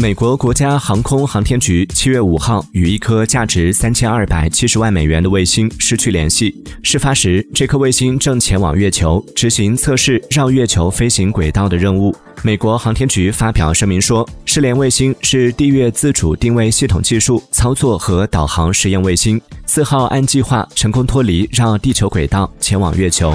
美国国家航空航天局七月五号与一颗价值三千二百七十万美元的卫星失去联系。事发时这颗卫星正前往月球执行测试绕月球飞行轨道的任务。美国航天局发表声明说失联卫星是地月自主定位系统技术操作和导航实验卫星。四号按计划成功脱离绕地球轨道前往月球。